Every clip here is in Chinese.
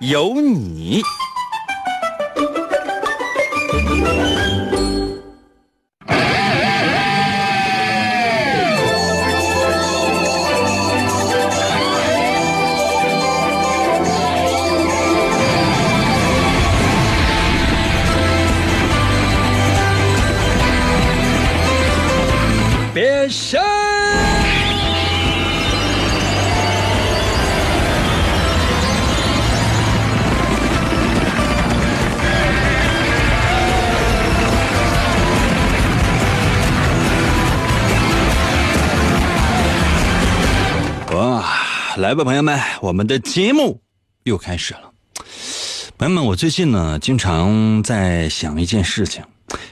有你。来吧，朋友们，我们的节目又开始了。朋友们，我最近呢，经常在想一件事情，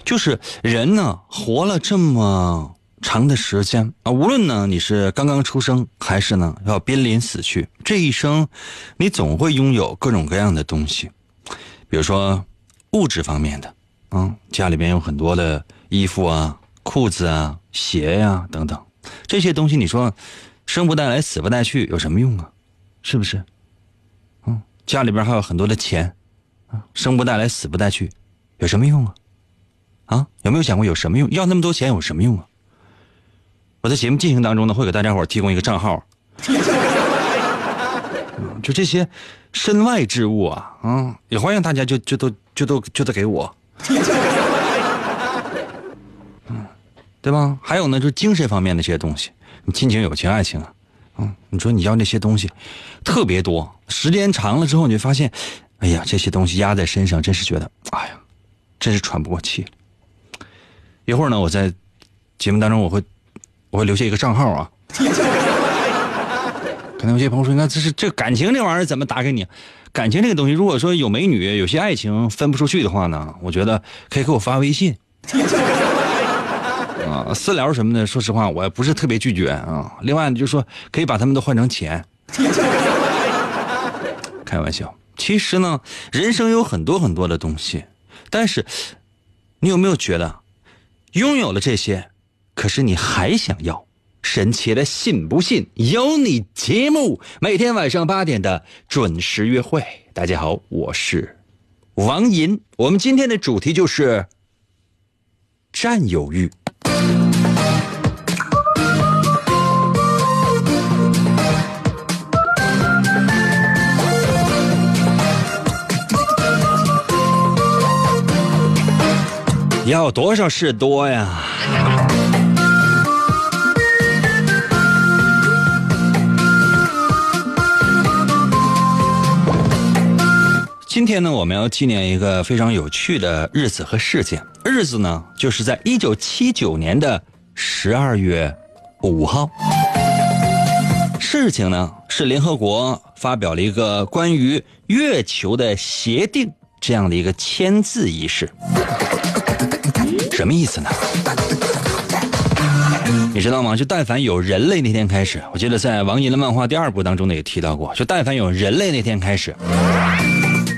就是人呢，活了这么长的时间啊，无论呢你是刚刚出生，还是呢要濒临死去，这一生，你总会拥有各种各样的东西，比如说物质方面的，啊，家里边有很多的衣服啊、裤子啊、鞋呀、等等，这些东西，你说生不带来，死不带去，有什么用啊？是不是？嗯，家里边还有很多的钱，啊，生不带来，死不带去，有什么用啊？啊，有没有想过有什么用？要那么多钱有什么用啊？我在节目进行当中呢，会给大家伙提供一个账号，就这些身外之物啊，啊，也欢迎大家就就都就都就都给我，嗯，对吧？还有呢，就是精神方面的这些东西，亲情、友情、爱情啊，嗯，你说你要那些东西特别多，时间长了之后，你就发现，哎呀，这些东西压在身上，真是觉得，哎呀，真是喘不过气。一会儿呢，我在节目当中我会我会留下一个账号啊。可能有些朋友说，你看这是这感情这玩意儿怎么打给你？感情这个东西，如果说有美女，有些爱情分不出去的话呢，我觉得可以给我发微信。啊，私聊什么的，说实话我也不是特别拒绝啊。另外，就是说可以把他们都换成钱。开玩笑，其实呢，人生有很多很多的东西，但是你有没有觉得？拥有了这些，可是你还想要？神奇的，信不信由你。节目每天晚上八点的准时约会。大家好，我是王银。我们今天的主题就是占有欲。要多少是多呀？今天呢，我们要纪念一个非常有趣的日子和事件。日子呢，就是在一九七九年的十二月五号。事情呢，是联合国发表了一个关于月球的协定这样的一个签字仪式。什么意思呢？你知道吗？就但凡有人类那天开始，我记得在王银的漫画第二部当中呢也提到过，就但凡有人类那天开始，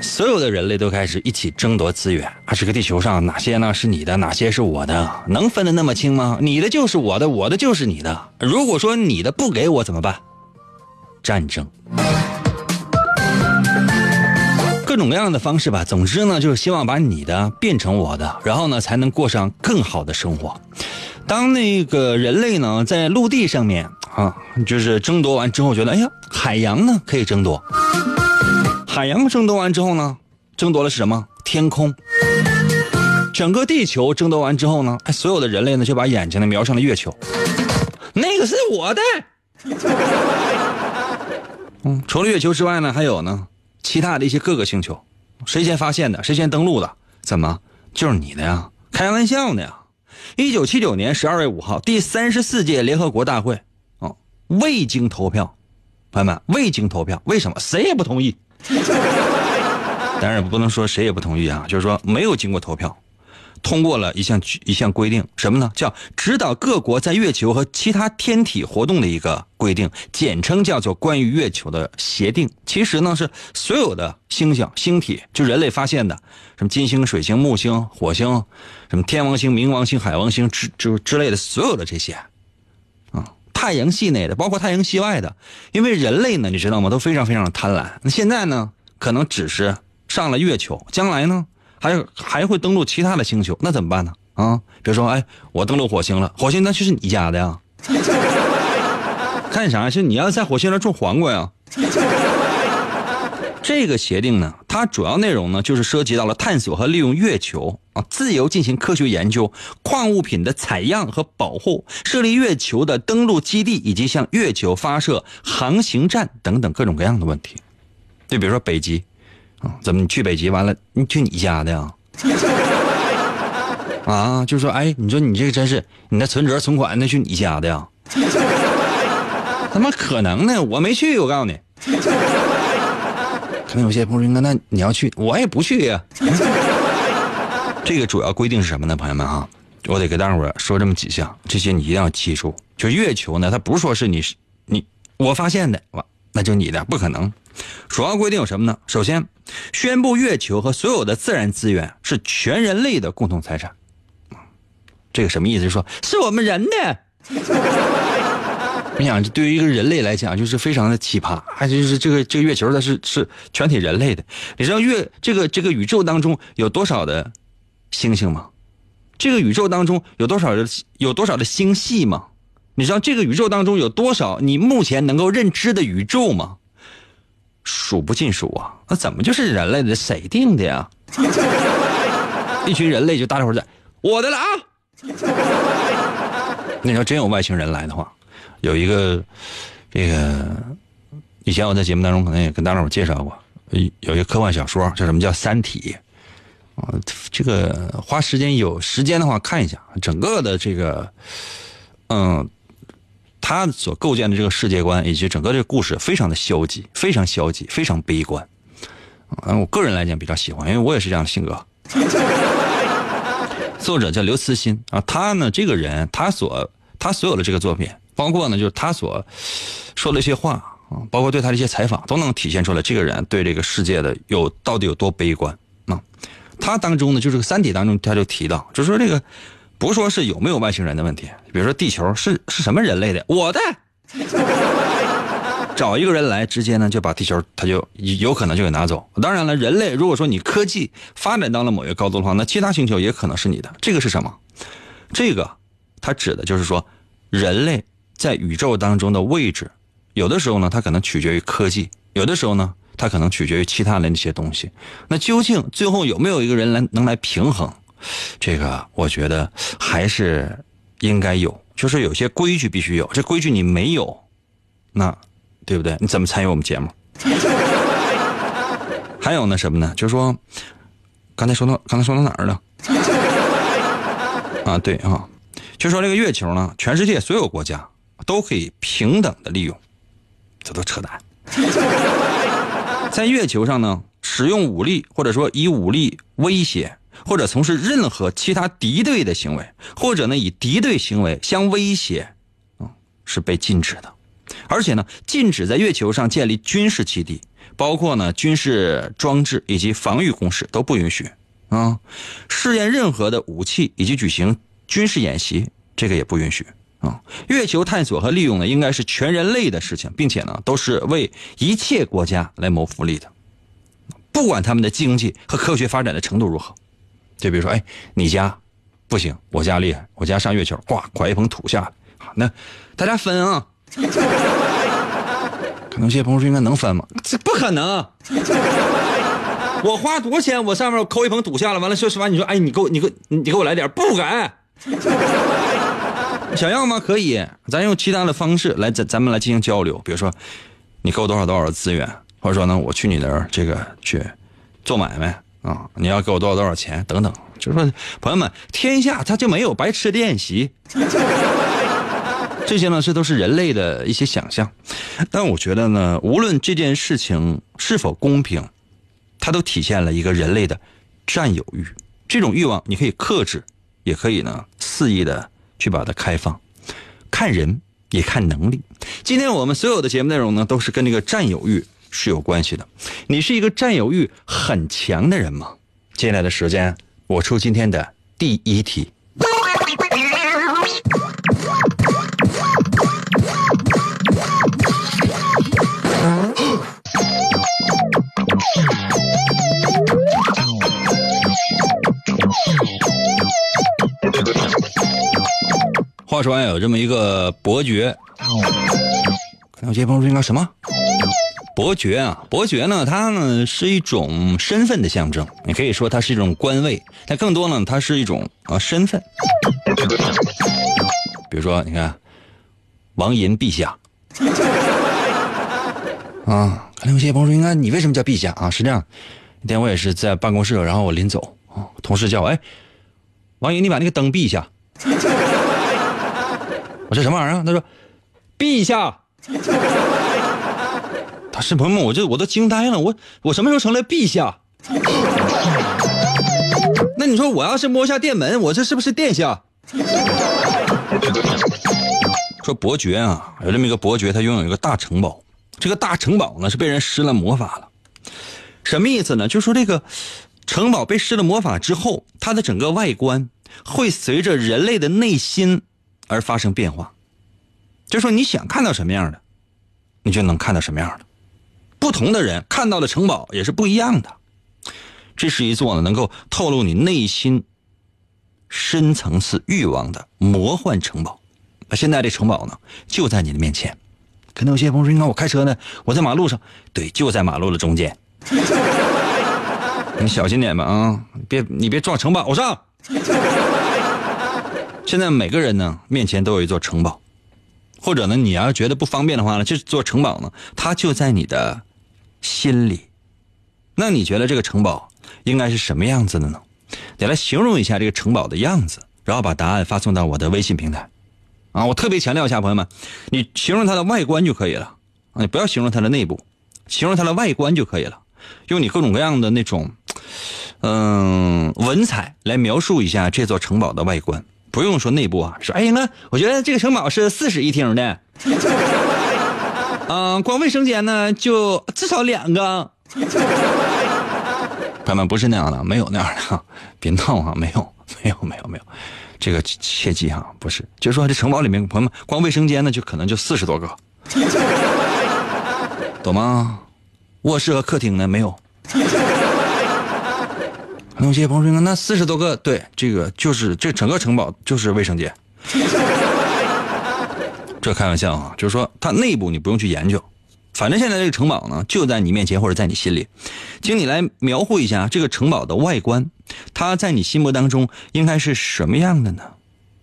所有的人类都开始一起争夺资源。啊，这个地球上哪些呢是你的，哪些是我的？能分得那么清吗？你的就是我的，我的就是你的。如果说你的不给我怎么办？战争。各种各样的方式吧，总之呢，就是希望把你的变成我的，然后呢，才能过上更好的生活。当那个人类呢，在陆地上面啊，就是争夺完之后，觉得哎呀，海洋呢可以争夺。海洋争夺完之后呢，争夺的是什么？天空。整个地球争夺完之后呢，哎，所有的人类呢就把眼睛呢瞄上了月球，那个是我的。嗯，除了月球之外呢，还有呢。其他的一些各个星球，谁先发现的？谁先登陆的？怎么就是你的呀？开玩笑呢呀！一九七九年十二月五号，第三十四届联合国大会，哦，未经投票，朋友们，未经投票，为什么？谁也不同意。当然不能说谁也不同意啊，就是说没有经过投票。通过了一项一项规定，什么呢？叫指导各国在月球和其他天体活动的一个规定，简称叫做关于月球的协定。其实呢，是所有的星星、星体，就人类发现的，什么金星、水星、木星、火星，什么天王星、冥王星、海王星之之之类的，所有的这些，啊，太阳系内的，包括太阳系外的，因为人类呢，你知道吗？都非常非常的贪婪。那现在呢，可能只是上了月球，将来呢？还还会登陆其他的星球，那怎么办呢？啊，比如说，哎，我登陆火星了，火星那就是你家的呀。干啥？是你要在火星上种黄瓜呀？这个协定呢，它主要内容呢，就是涉及到了探索和利用月球啊，自由进行科学研究、矿物品的采样和保护、设立月球的登陆基地以及向月球发射航行站等等各种各样的问题。就比如说北极。啊，怎么你去北极完了？你去你家的呀？啊，就说哎，你说你这个真是你那存折存款那去你家的呀？怎么可能呢？我没去，我告诉你。可能有些朋友说，那你要去，我也不去呀。这个主要规定是什么呢？朋友们哈，我得给大伙说这么几项，这些你一定要记住。就月球呢，它不是说是你你我发现的，哇，那就你的，不可能。主要规定有什么呢？首先，宣布月球和所有的自然资源是全人类的共同财产。这个什么意思？说是我们人的。你想，这对于一个人类来讲，就是非常的奇葩。还就是这个这个月球，它是是全体人类的。你知道月这个这个宇宙当中有多少的星星吗？这个宇宙当中有多少的有多少的星系吗？你知道这个宇宙当中有多少你目前能够认知的宇宙吗？数不尽数啊！那怎么就是人类的？谁定的呀？一群人类就大伙在，我的了啊！那要真有外星人来的话，有一个这个以前我在节目当中可能也跟大伙介绍过，有一个科幻小说叫什么叫《三体》啊？这个花时间有时间的话看一下，整个的这个嗯。他所构建的这个世界观以及整个这个故事非常的消极，非常消极，非常悲观。啊，我个人来讲比较喜欢，因为我也是这样的性格。作者叫刘慈欣啊，他呢这个人，他所他所有的这个作品，包括呢就是他所说的一些话啊，包括对他的一些采访，都能体现出来这个人对这个世界的有到底有多悲观啊。他当中呢，就是《三体》当中他就提到，就说这个。不说是有没有外星人的问题，比如说地球是是什么人类的，我的，找一个人来，直接呢就把地球他就有可能就给拿走。当然了，人类如果说你科技发展到了某一个高度的话，那其他星球也可能是你的。这个是什么？这个它指的就是说，人类在宇宙当中的位置，有的时候呢它可能取决于科技，有的时候呢它可能取决于其他的那些东西。那究竟最后有没有一个人来能来平衡？这个我觉得还是应该有，就是有些规矩必须有。这规矩你没有，那对不对？你怎么参与我们节目？还有呢什么呢？就是说，刚才说到刚才说到哪儿了？啊，对啊，就说这个月球呢，全世界所有国家都可以平等的利用，这都扯淡。在月球上呢，使用武力或者说以武力威胁。或者从事任何其他敌对的行为，或者呢以敌对行为相威胁，啊，是被禁止的。而且呢，禁止在月球上建立军事基地，包括呢军事装置以及防御工事都不允许啊。试验任何的武器以及举行军事演习，这个也不允许啊。月球探索和利用呢，应该是全人类的事情，并且呢，都是为一切国家来谋福利的，不管他们的经济和科学发展的程度如何。就比如说，哎，你家不行，我家厉害，我家上月球，呱，拐一捧土下来，那大家分啊。可能这些朋友说，应该能分吗？这不可能。我花多少钱，我上面抠一捧土下来，完了说实话，你说，哎，你给我，你给，你给我来点，不给。想要吗？可以，咱用其他的方式来，咱咱们来进行交流。比如说，你给我多少多少的资源，或者说呢，我去你那儿这个去做买卖。啊，你要给我多少多少钱？等等，就是说，朋友们，天下他就没有白吃的宴席，这些呢，这都是人类的一些想象。但我觉得呢，无论这件事情是否公平，它都体现了一个人类的占有欲。这种欲望你可以克制，也可以呢肆意的去把它开放。看人也看能力。今天我们所有的节目内容呢，都是跟这个占有欲是有关系的。你是一个占有欲很强的人吗？接下来的时间，我出今天的第一题。话说有这么一个伯爵，可能有些朋友说应该什么？伯爵啊，伯爵呢，它呢是一种身份的象征，你可以说它是一种官位，但更多呢，它是一种啊身份。比如说，你看，王银陛下，啊，可能有些朋友说应该你为什么叫陛下啊？是这样，那天我也是在办公室，然后我临走，同事叫我，哎，王银，你把那个灯闭一下。我说什么玩意儿？他说：“陛下。”是朋友们，我这我都惊呆了。我我什么时候成了陛下？那你说我要是摸下殿门，我这是不是殿下？说伯爵啊，有这么一个伯爵，他拥有一个大城堡。这个大城堡呢是被人施了魔法了。什么意思呢？就说这个城堡被施了魔法之后，它的整个外观会随着人类的内心。而发生变化，就说你想看到什么样的，你就能看到什么样的。不同的人看到的城堡也是不一样的。这是一座呢能够透露你内心深层次欲望的魔幻城堡。那现在这城堡呢就在你的面前。可能有些朋友说：“你看我开车呢，我在马路上。”对，就在马路的中间。你小心点吧啊！别你别撞城堡上。现在每个人呢面前都有一座城堡，或者呢，你要是觉得不方便的话呢，这座城堡呢，它就在你的心里。那你觉得这个城堡应该是什么样子的呢？你来形容一下这个城堡的样子，然后把答案发送到我的微信平台。啊，我特别强调一下，朋友们，你形容它的外观就可以了啊，你不要形容它的内部，形容它的外观就可以了，用你各种各样的那种嗯文采来描述一下这座城堡的外观。不用说内部啊，说哎，那我觉得这个城堡是四室一厅的，嗯，光卫生间呢就至少两个。朋友们不是那样的，没有那样的，别闹啊，没有，没有，没有，没有，这个切记哈，不是，就说这城堡里面，朋友们光卫生间呢就可能就四十多个，懂吗？卧室和客厅呢没有。那有些朋友说：“那四十多个，对，这个就是这整个城堡就是卫生间。这开玩笑啊，就是说它内部你不用去研究，反正现在这个城堡呢就在你面前或者在你心里，请你来描绘一下这个城堡的外观，它在你心目当中应该是什么样的呢？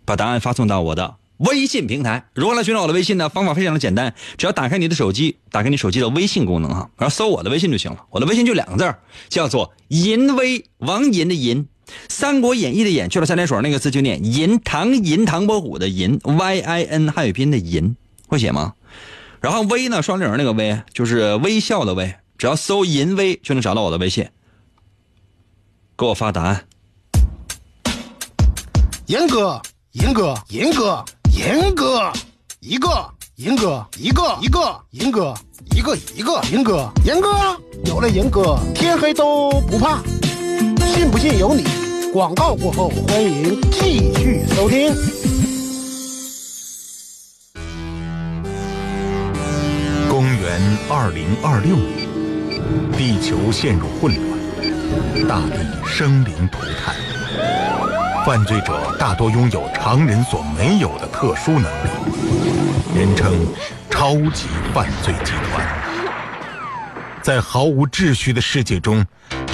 把答案发送到我的。”微信平台如何来寻找我的微信呢？方法非常的简单，只要打开你的手机，打开你手机的微信功能哈，然后搜我的微信就行了。我的微信就两个字叫做“淫威”，王银的银，《三国演义》的演去了三点水那个字就念银，唐银唐伯虎的银，Y I N 汉语拼音的银，会写吗？然后微呢，双立人那个微就是微笑的微，只要搜“淫威”就能找到我的微信，给我发答案。严哥，严哥，严哥。严哥，一个严哥，一个一个严哥，一个一个严哥，严哥有了严哥，天黑都不怕。信不信由你。广告过后，欢迎继续收听。公元二零二六年，地球陷入混乱，大地生灵涂炭。犯罪者大多拥有常人所没有的特殊能力，人称“超级犯罪集团”。在毫无秩序的世界中，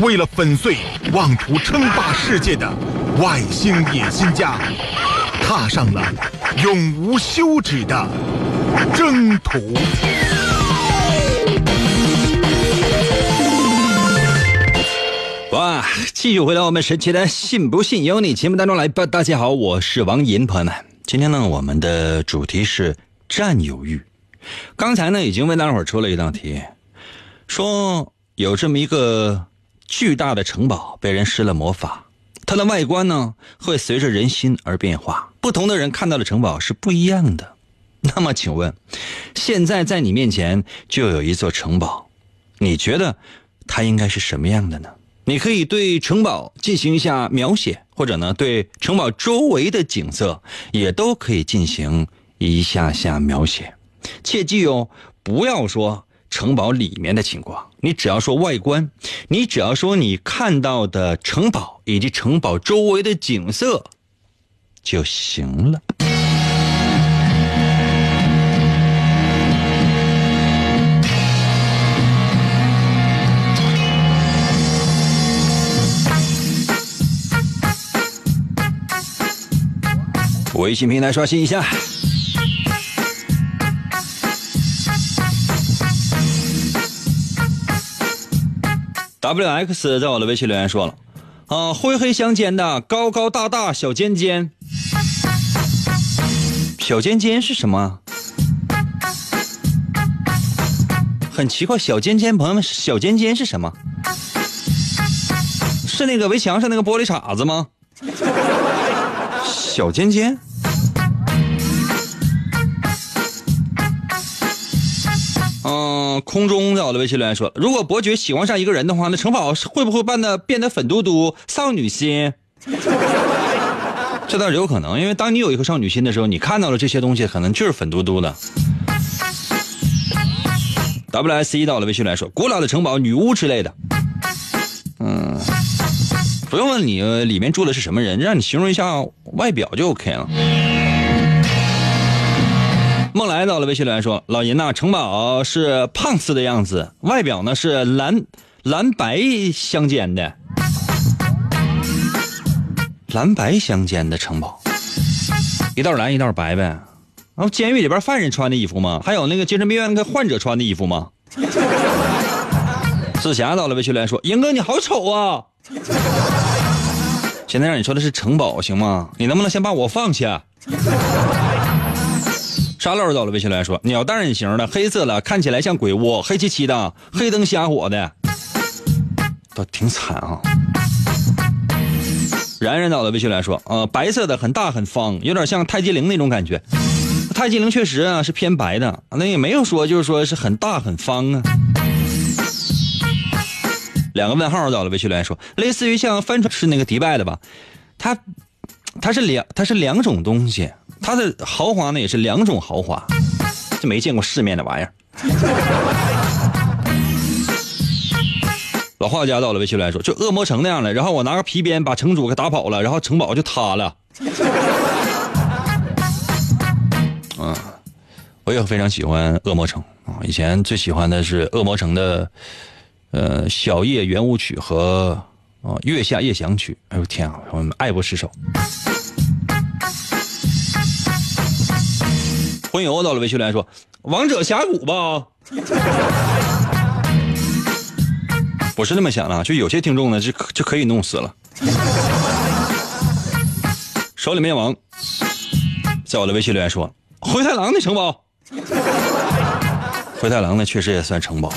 为了粉碎妄图称霸世界的外星野心家，踏上了永无休止的征途。哇！继续回到我们神奇的“信不信由你”节目当中来吧。大家好，我是王银，朋友们，今天呢，我们的主题是占有欲。刚才呢，已经为大伙儿出了一道题，说有这么一个巨大的城堡被人施了魔法，它的外观呢会随着人心而变化，不同的人看到的城堡是不一样的。那么，请问，现在在你面前就有一座城堡，你觉得它应该是什么样的呢？你可以对城堡进行一下描写，或者呢，对城堡周围的景色也都可以进行一下下描写。切记哦，不要说城堡里面的情况，你只要说外观，你只要说你看到的城堡以及城堡周围的景色就行了。微信平台刷新一下。W X 在我的微信留言说了，啊，灰黑相间的高高大大小尖尖，小尖尖是什么？很奇怪，小尖尖，朋友们，小尖尖是什么？是那个围墙上那个玻璃碴子吗？小尖尖。嗯，空中在我的微信留言说，如果伯爵喜欢上一个人的话，那城堡会不会变得变得粉嘟嘟、少女心？这倒是有可能，因为当你有一颗少女心的时候，你看到了这些东西，可能就是粉嘟嘟的。WSE 到了微信来说，古老的城堡、女巫之类的。嗯，不用问你里面住的是什么人，让你形容一下外表就 OK 了。梦来到了微信留言说：“老银呐，城堡是胖次的样子，外表呢是蓝蓝白相间的，蓝白相间的城堡，一道蓝一道白呗。然后监狱里边犯人穿的衣服吗？还有那个精神病院那个患者穿的衣服吗？” 紫霞到了微信留言说：“银哥你好丑啊！现在让你说的是城堡行吗？你能不能先把我放下？”沙漏到了，微信来说：“鸟蛋型的，黑色的，看起来像鬼屋，黑漆漆的，黑灯瞎火的，倒挺惨啊。”然然到了，微信来说：“呃，白色的，很大很方，有点像太极陵那种感觉。太极陵确实啊是偏白的，那也没有说就是说是很大很方啊。”两个问号到了，微信来说：“类似于像帆船是那个迪拜的吧？它，它是两，它是两种东西。”它的豪华呢也是两种豪华，这没见过世面的玩意儿。老画家到了微信来说，就恶魔城那样的，然后我拿个皮鞭把城主给打跑了，然后城堡就塌了。啊，我也非常喜欢恶魔城啊，以前最喜欢的是恶魔城的呃小夜圆舞曲和啊月下夜想曲。哎呦天啊，我们爱不释手。混游到了微信留言说：“王者峡谷吧。”我是那么想的，就有些听众呢，就就可以弄死了。手里面王，在我的微信留言说：“灰太狼的城堡。”灰太狼呢，确实也算城堡。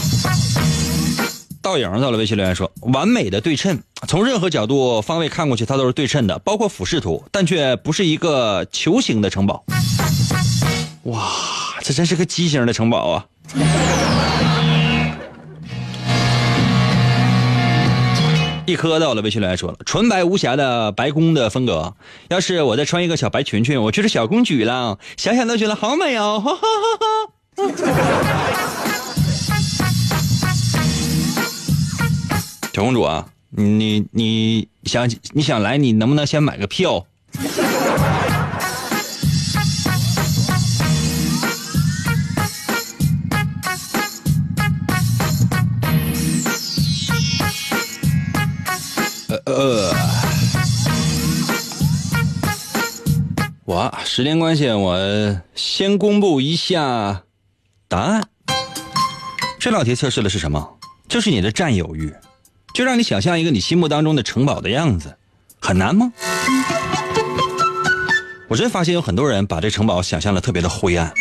倒影到了微信留言说：“完美的对称，从任何角度方位看过去，它都是对称的，包括俯视图，但却不是一个球形的城堡。”哇，这真是个畸形的城堡啊！一颗到了，微信来说了，纯白无瑕的白宫的风格。要是我再穿一个小白裙裙，我就是小公主了。想想都觉得好美哦！哈哈哈哈 小公主啊，你你想你想来，你能不能先买个票？时间关系，我先公布一下答案。这道题测试的是什么？就是你的占有欲，就让你想象一个你心目当中的城堡的样子，很难吗？我真发现有很多人把这城堡想象的特别的灰暗，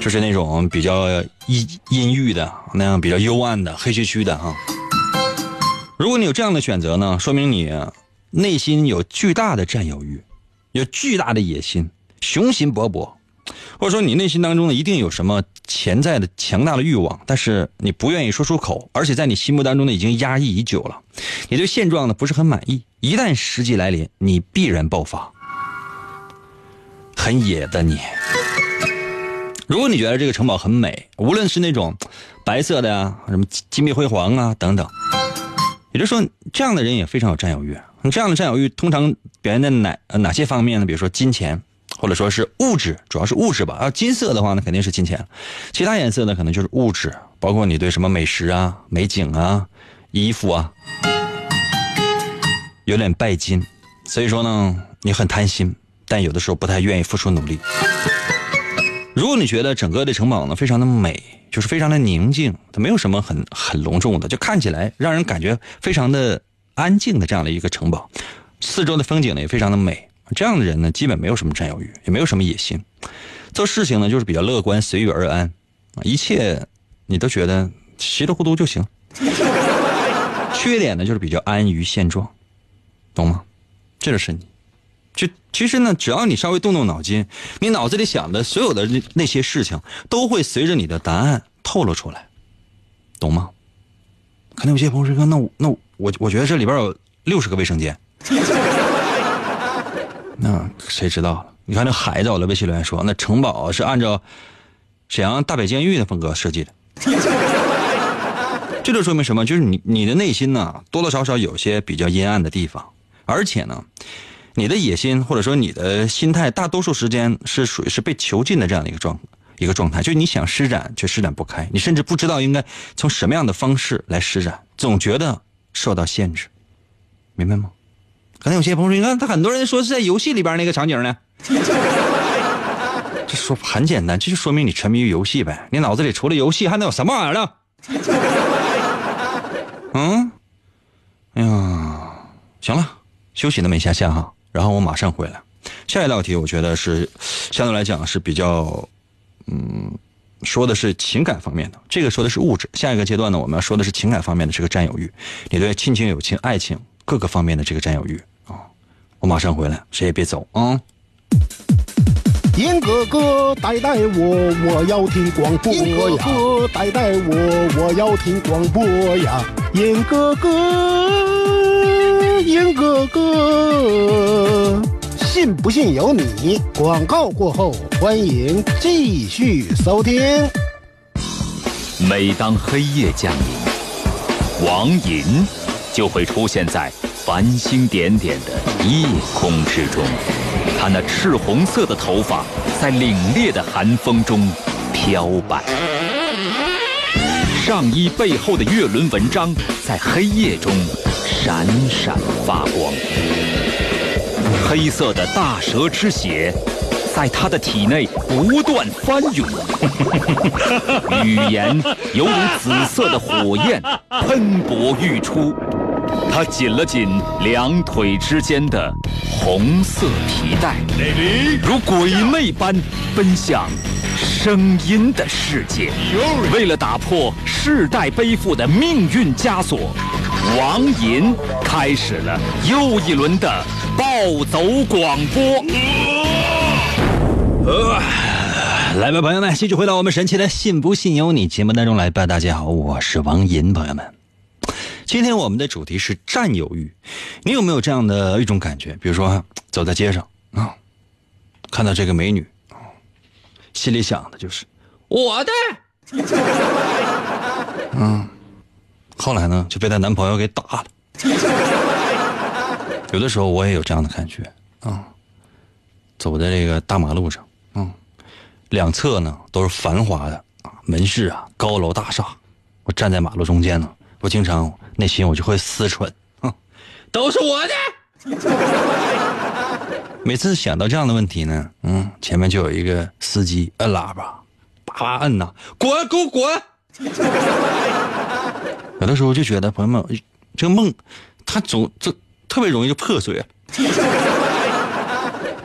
就是那种比较阴阴郁的那样比较幽暗的黑黢黢的哈。如果你有这样的选择呢，说明你内心有巨大的占有欲，有巨大的野心，雄心勃勃，或者说你内心当中呢一定有什么潜在的强大的欲望，但是你不愿意说出口，而且在你心目当中呢已经压抑已久了，你对现状呢不是很满意。一旦时机来临，你必然爆发。很野的你，如果你觉得这个城堡很美，无论是那种白色的呀，什么金碧辉煌啊等等。也就是说，这样的人也非常有占有欲。这样的占有欲通常表现在哪哪些方面呢？比如说金钱，或者说是物质，主要是物质吧。啊，金色的话呢，肯定是金钱；其他颜色呢，可能就是物质，包括你对什么美食啊、美景啊、衣服啊，有点拜金。所以说呢，你很贪心，但有的时候不太愿意付出努力。如果你觉得整个的城堡呢非常的美，就是非常的宁静，它没有什么很很隆重的，就看起来让人感觉非常的安静的这样的一个城堡，四周的风景呢也非常的美。这样的人呢，基本没有什么占有欲，也没有什么野心，做事情呢就是比较乐观，随遇而安，一切你都觉得稀里糊涂就行。缺点呢就是比较安于现状，懂吗？这就是你。就其实呢，只要你稍微动动脑筋，你脑子里想的所有的那那些事情，都会随着你的答案透露出来，懂吗？可能有些朋友说：“那我那我我觉得这里边有六十个卫生间。”那谁知道了？你看那孩子，我的微信留言说，那城堡是按照沈阳大北监狱的风格设计的。这就说明什么？就是你你的内心呢，多多少少有些比较阴暗的地方，而且呢。你的野心或者说你的心态，大多数时间是属于是被囚禁的这样的一个状一个状态，就你想施展却施展不开，你甚至不知道应该从什么样的方式来施展，总觉得受到限制，明白吗？可能有些朋友说，你看他很多人说是在游戏里边那个场景呢，这说很简单，这就说明你沉迷于游戏呗，你脑子里除了游戏还能有什么玩意儿呢？嗯，哎呀，行了，休息那么一下下哈。然后我马上回来，下一道题我觉得是相对来讲是比较，嗯，说的是情感方面的，这个说的是物质。下一个阶段呢，我们要说的是情感方面的这个占有欲，你对亲情、友情、爱情各个方面的这个占有欲啊。我马上回来，谁也别走啊！严哥哥带带我，我要听广播呀！严哥哥带带我，我要听广播呀！严哥哥，严哥哥，信不信由你。广告过后，欢迎继续收听。每当黑夜降临，王银就会出现在繁星点点的夜空之中。他那赤红色的头发在凛冽的寒风中飘摆，上衣背后的月轮纹章在黑夜中闪闪发光。黑色的大蛇之血在他的体内不断翻涌，语言犹如紫色的火焰喷薄欲出。他紧了紧两腿之间的红色皮带，如鬼魅般奔向声音的世界。为了打破世代背负的命运枷锁，王银开始了又一轮的暴走广播。呃，来吧，朋友们，继续回到我们神奇的“信不信由你”节目当中来吧。大家好，我是王银，朋友们。今天我们的主题是占有欲，你有没有这样的一种感觉？比如说走在街上啊，看到这个美女，心里想的就是我的，嗯，后来呢就被她男朋友给打了。有的时候我也有这样的感觉啊，走在这个大马路上，嗯，两侧呢都是繁华的啊门市啊高楼大厦，我站在马路中间呢，我经常。内心我就会思忖，哼，都是我的。每次想到这样的问题呢，嗯，前面就有一个司机摁喇叭，叭叭摁呐，滚，给我滚！有的时候就觉得朋友们，这个梦，它总这特别容易就破碎。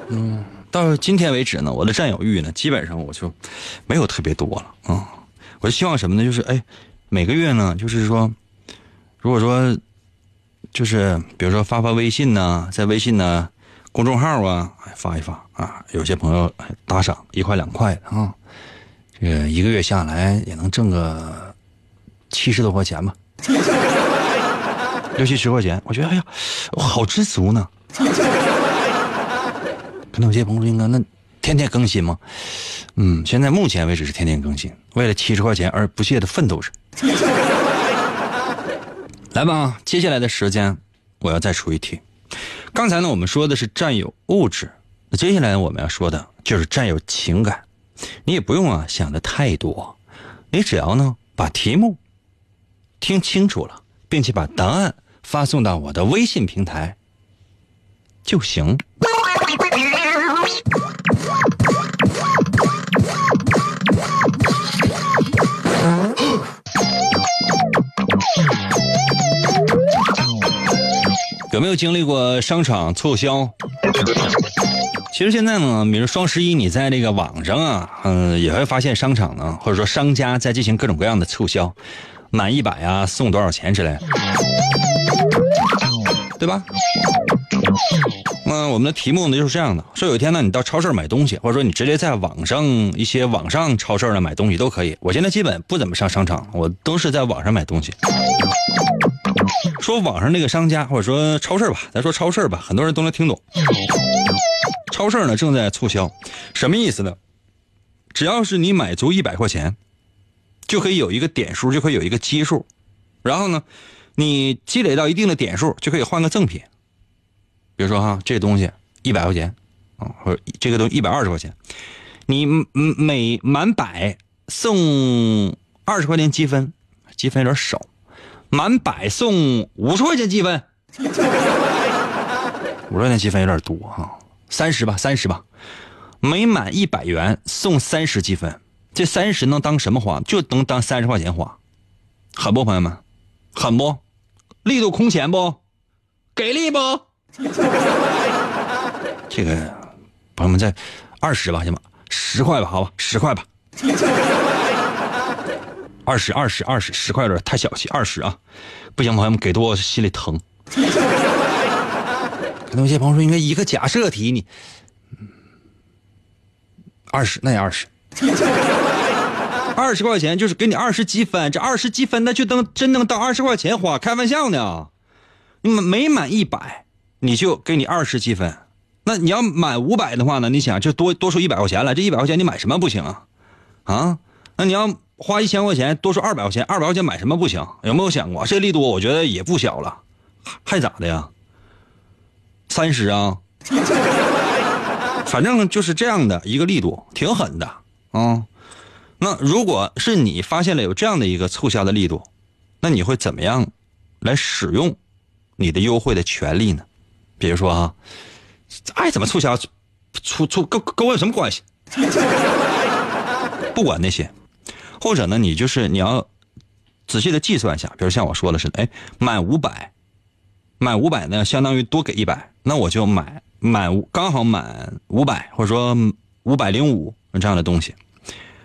嗯，到今天为止呢，我的占有欲呢，基本上我就没有特别多了啊。我就希望什么呢？就是哎，每个月呢，就是说，如果说，就是比如说发发微信呢，在微信呢公众号啊发一发啊，有些朋友打赏一块两块的啊，这个一个月下来也能挣个七十多块钱吧，六七十块钱，我觉得哎呀，我好知足呢。可能有些朋友：“应该那天天更新吗？”嗯，现在目前为止是天天更新，为了七十块钱而不懈的奋斗着。来吧，接下来的时间我要再出一题。刚才呢，我们说的是占有物质，那接下来我们要说的就是占有情感。你也不用啊想的太多，你只要呢把题目听清楚了，并且把答案发送到我的微信平台就行。有没有经历过商场促销？其实现在呢，比如双十一，你在这个网上啊，嗯，也会发现商场呢，或者说商家在进行各种各样的促销，满一百啊送多少钱之类的，对吧？嗯，我们的题目呢就是这样的：说有一天呢，你到超市买东西，或者说你直接在网上一些网上超市呢买东西都可以。我现在基本不怎么上商场，我都是在网上买东西。说网上那个商家或者说超市吧，咱说超市吧，很多人都能听懂。超市呢正在促销，什么意思呢？只要是你买足一百块钱，就可以有一个点数，就可以有一个基数，然后呢，你积累到一定的点数，就可以换个赠品。比如说哈，这东西一百块钱啊，或者这个东西一百二十块钱，你每满百送二十块钱积分，积分有点少。满百送五十块钱积分，五十块钱积分有点多哈，三十吧，三十吧。每满一百元送三十积分，这三十能当什么花？就能当三十块钱花，狠不，朋友们？狠不？力度空前不？给力不？这个朋友们在二十吧，行吗？十块吧，好吧，十块吧。二十二十二十十块有点太小气，二十啊，不行，朋友们给多我心里疼。可能有些朋友说应该一个假设题，你二十那也二十，二十块钱就是给你二十积分，这二十积分那就能真能当二十块钱花，开玩笑呢。你每满一百，你就给你二十积分，那你要满五百的话呢？你想就多多出一百块钱了，这一百块钱你买什么不行啊？啊，那你要。花一千块钱多出二百块钱，二百块钱买什么不行？有没有想过这力度？我觉得也不小了，还咋的呀？三十啊，反正就是这样的一个力度，挺狠的啊。那如果是你发现了有这样的一个促销的力度，那你会怎么样来使用你的优惠的权利呢？比如说啊，爱怎么促销，促促跟跟我有什么关系？不管那些。或者呢，你就是你要仔细的计算一下，比如像我说的似的，哎，满五百，满五百呢，相当于多给一百，那我就买满刚好满五百，或者说五百零五这样的东西，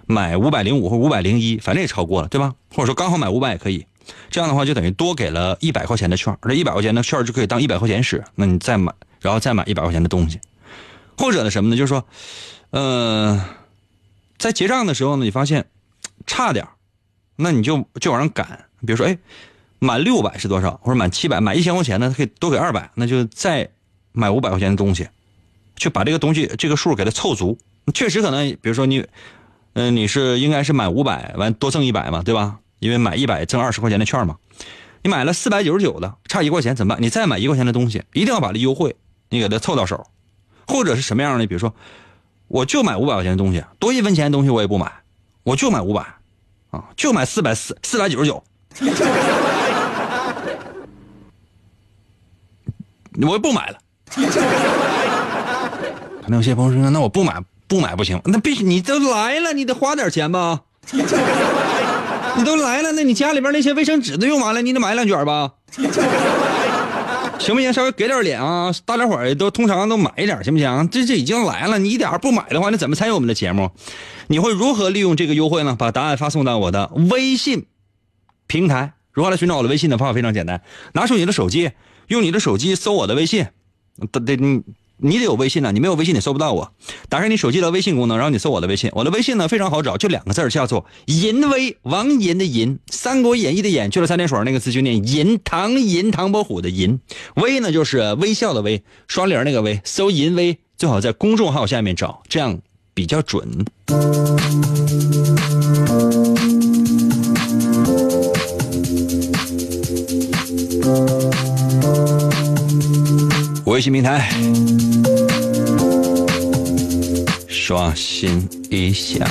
买五百零五或五百零一，反正也超过了，对吧？或者说刚好买五百也可以，这样的话就等于多给了一百块钱的券，这一百块钱的券就可以当一百块钱使，那你再买，然后再买一百块钱的东西，或者呢什么呢？就是说，嗯，在结账的时候呢，你发现。差点那你就就往上赶。比如说，哎，满六百是多少？或者满七百，满一千块钱呢？可以多给二百，那就再买五百块钱的东西，去把这个东西这个数给它凑足。确实可能，比如说你，嗯，你是应该是满五百完多挣一百嘛，对吧？因为买一百挣二十块钱的券嘛。你买了四百九十九的，差一块钱怎么办？你再买一块钱的东西，一定要把这优惠你给它凑到手。或者是什么样的？比如说，我就买五百块钱的东西，多一分钱的东西我也不买，我就买五百。啊，就买四百四四百九十九，我不买了。可能有些朋友说，那我不买不买不行，那必须你都来了，你得花点钱吧。你都来了，那你家里边那些卫生纸都用完了，你得买两卷吧。行不行？稍微给点脸啊！大家伙儿都通常都买一点，行不行？这这已经来了，你一点不买的话，那怎么参与我们的节目？你会如何利用这个优惠呢？把答案发送到我的微信平台。如何来寻找我的微信的方法非常简单，拿出你的手机，用你的手机搜我的微信，得得你。你得有微信呢，你没有微信你搜不到我。打开你手机的微信功能，然后你搜我的微信。我的微信呢非常好找，就两个字叫做“银威”，王银的银，《三国演义》的演，去了三点水那个字就念银，唐银唐伯虎的银，威呢就是微笑的微，双零那个微。搜“银威”最好在公众号下面找，这样比较准。微信平台。刷新一下。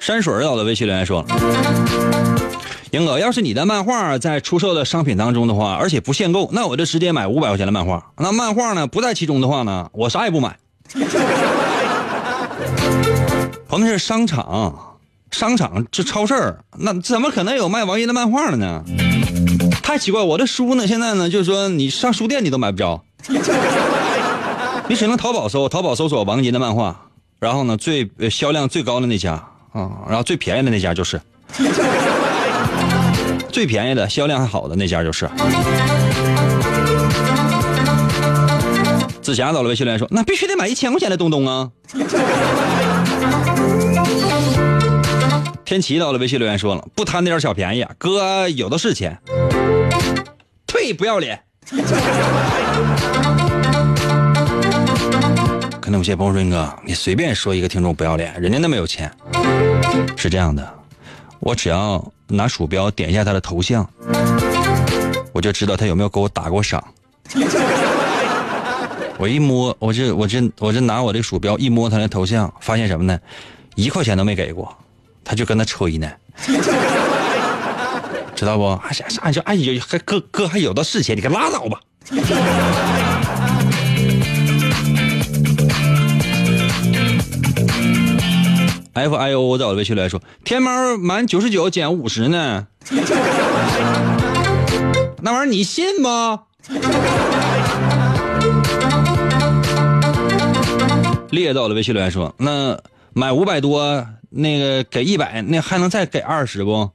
山水到的微信留言说：“英哥，要是你的漫画在出售的商品当中的话，而且不限购，那我就直接买五百块钱的漫画。那漫画呢不在其中的话呢，我啥也不买。朋友是商场，商场这超市那怎么可能有卖王爷的漫画的呢？太奇怪！我的书呢，现在呢，就是说你上书店你都买不着，你只能淘宝搜，淘宝搜索王银的漫画，然后呢，最销量最高的那家啊，然后最便宜的那家就是。最便宜的、销量还好的那家就是。紫霞到了微信留言说：“那必须得买一千块钱的东东啊！”天齐到了微信留言说了：“不贪那点小便宜，哥有的是钱。”退不要脸！可能有些朋友说：“哥，你随便说一个听众不要脸，人家那么有钱。”是这样的，我只要。拿鼠标点一下他的头像，我就知道他有没有给我打过赏。我一摸，我这我这我这拿我这鼠标一摸他的头像，发现什么呢？一块钱都没给过，他就跟他吹呢，知道不？还啥啥就哎呀，还哥哥还有的是钱，你可拉倒吧。F I O 在我的微信里来说，天猫满九十九减五十呢，那玩意儿你信吗？列到了微信来说，那买五百多，那个给一百，那还能再给二十不？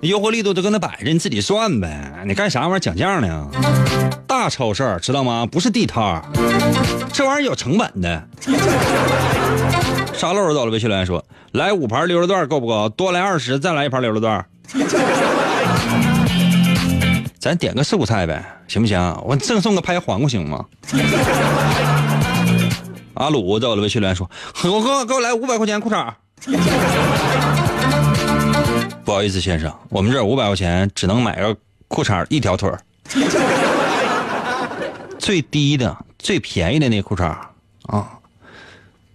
优惠力度都搁那摆着，你自己算呗。你干啥玩意儿讲价呢？大超市知道吗？不是地摊这玩意儿有成本的。沙漏到了微信留言说：“来五盘溜肉段够不够？多来二十，再来一盘溜肉段。咱点个素菜呗，行不行？我赠送个拍黄瓜行吗？” 阿鲁在我的微信留言说：“我哥给我来五百块钱裤衩。”不好意思，先生，我们这五百块钱只能买个裤衩一条腿最低的、最便宜的那裤衩啊，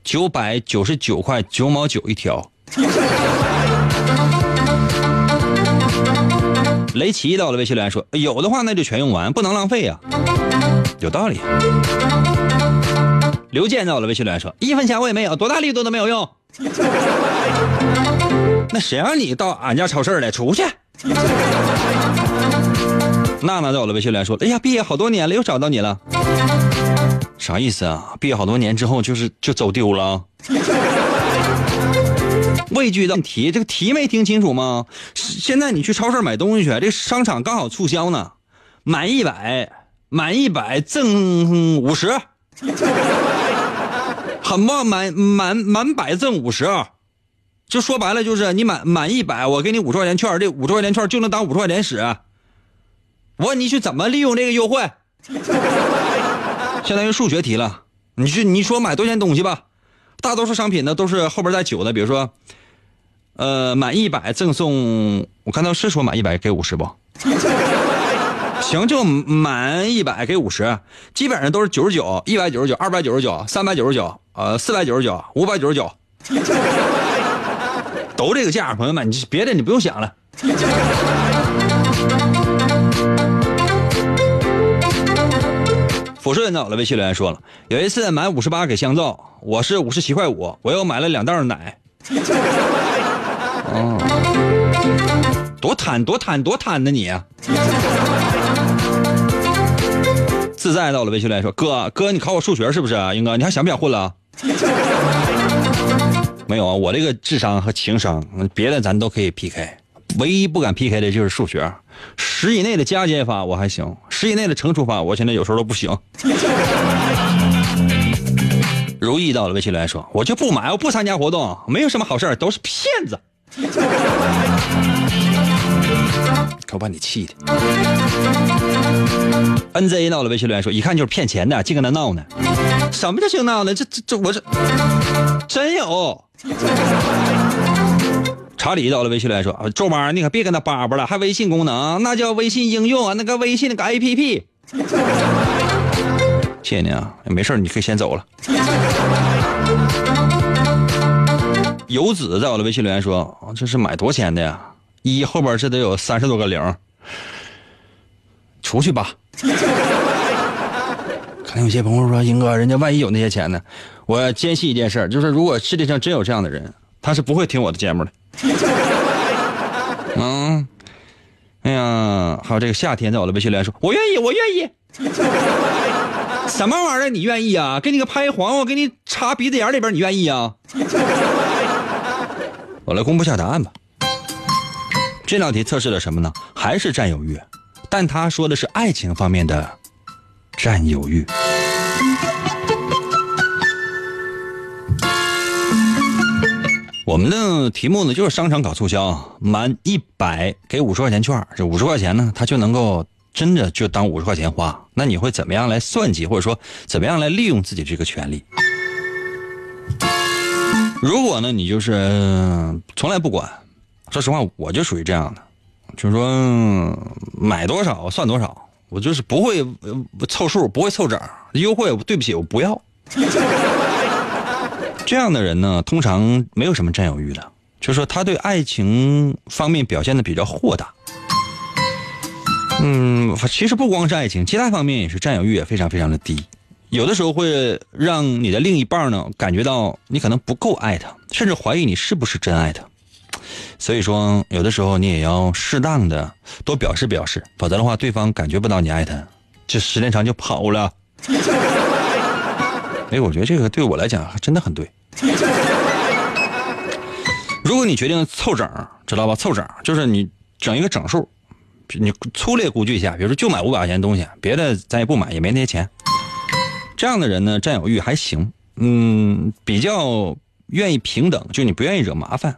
九百九十九块九毛九一条。雷奇到了微信留言说：“有的话那就全用完，不能浪费呀。”有道理。刘健到了微信留言说：“一分钱我也没有，多大力度都没有用。”那谁让你到俺家超市来？出去！娜娜在我的微信里说：“哎呀，毕业好多年了，又找到你了。”啥意思啊？毕业好多年之后，就是就走丢了？畏惧的题，这个题没听清楚吗？现在你去超市买东西去，这商场刚好促销呢，满一百，满一百赠五十，很棒，满满满百赠五十。就说白了，就是你满满一百，我给你五十块钱券，这五十块钱券就能当五十块钱使。我问你去怎么利用这个优惠？相当于数学题了。你去你说买多少钱东西吧，大多数商品呢都是后边带九的，比如说，呃，满一百赠送，我看到是说满一百给五十不？行，就满一百给五十，基本上都是九十九、一百九十九、二百九十九、三百九十九、呃四百九十九、五百九十九，都这个价，朋友们，你别的你不用想了。抚顺的了微信留言说了，有一次买五十八给香皂，我是五十七块五，我又买了两袋奶。哦，多贪多贪多贪的你、啊！自在到了微信留言说，哥哥你考我数学是不是？英哥你还想不想混了？没有啊，我这个智商和情商，别的咱都可以 PK，唯一不敢 PK 的就是数学。十以内的加减法我还行，十以内的乘除法我现在有时候都不行。如意到了微信来说，我就不买，我不参加活动，没有什么好事都是骗子。可把你气的。NZ 到了微信留言说，一看就是骗钱的，净跟他闹呢。什么叫净闹呢？这这这我这真有。查理到了微信留言说，周妈你可别跟他叭叭了，还微信功能，那叫微信应用啊，那个微信那个 APP。谢谢你啊，没事你可以先走了。游子在我的微信留言说：“这是买多少钱的呀？一后边这得有三十多个零。”出去吧。可能有些朋友说：“英哥，人家万一有那些钱呢？”我坚信一件事，就是如果世界上真有这样的人，他是不会听我的节目的。嗯，哎呀，还有这个夏天在我的微信留言说：“我愿意，我愿意。”什么玩意儿？你愿意啊？给你个拍黄瓜，给你插鼻子眼里边，你愿意啊？我来公布下答案吧。这道题测试了什么呢？还是占有欲，但他说的是爱情方面的占有欲。我们的题目呢，就是商场搞促销，满一百给五十块钱券，这五十块钱呢，他就能够真的就当五十块钱花。那你会怎么样来算计，或者说怎么样来利用自己这个权利？如果呢，你就是从来不管，说实话，我就属于这样的，就是说买多少算多少，我就是不会凑数，不会凑整，优惠对不起，我不要。这样的人呢，通常没有什么占有欲的，就是说他对爱情方面表现的比较豁达。嗯，其实不光是爱情，其他方面也是占有欲也非常非常的低，有的时候会让你的另一半呢感觉到你可能不够爱他，甚至怀疑你是不是真爱他。所以说，有的时候你也要适当的多表示表示，否则的话，对方感觉不到你爱他，这时间长就跑了。哎，我觉得这个对我来讲真的很对。如果你决定凑整，知道吧？凑整就是你整一个整数，你粗略估计一下，比如说就买五百块钱东西，别的咱也不买，也没那些钱。这样的人呢，占有欲还行，嗯，比较愿意平等，就你不愿意惹麻烦，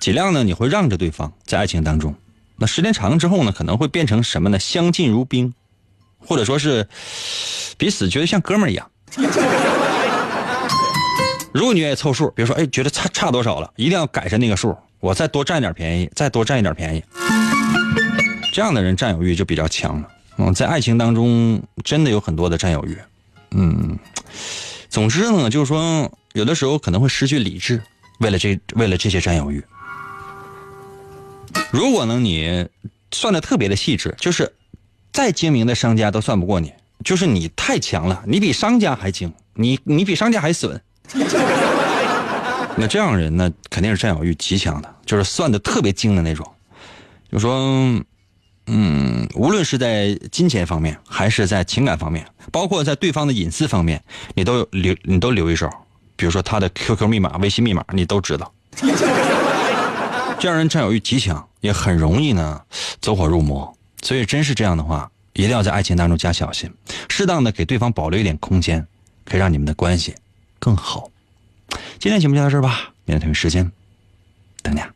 尽量呢你会让着对方，在爱情当中。那时间长了之后呢，可能会变成什么呢？相敬如宾，或者说是彼此觉得像哥们儿一样。如果你愿意凑数，比如说，哎，觉得差差多少了，一定要改成那个数，我再多占点便宜，再多占一点便宜。这样的人占有欲就比较强了。嗯，在爱情当中真的有很多的占有欲。嗯，总之呢，就是说，有的时候可能会失去理智，为了这为了这些占有欲。如果呢，你算的特别的细致，就是再精明的商家都算不过你，就是你太强了，你比商家还精，你你比商家还损。那这样人呢，肯定是占有欲极强的，就是算的特别精的那种。就说，嗯，无论是在金钱方面，还是在情感方面，包括在对方的隐私方面，你都留你都留一手。比如说他的 QQ 密码、微信密码，你都知道。这样人占有欲极强，也很容易呢走火入魔。所以，真是这样的话，一定要在爱情当中加小心，适当的给对方保留一点空间，可以让你们的关系更好。今天节目就到这儿吧，明天同一时间等你啊。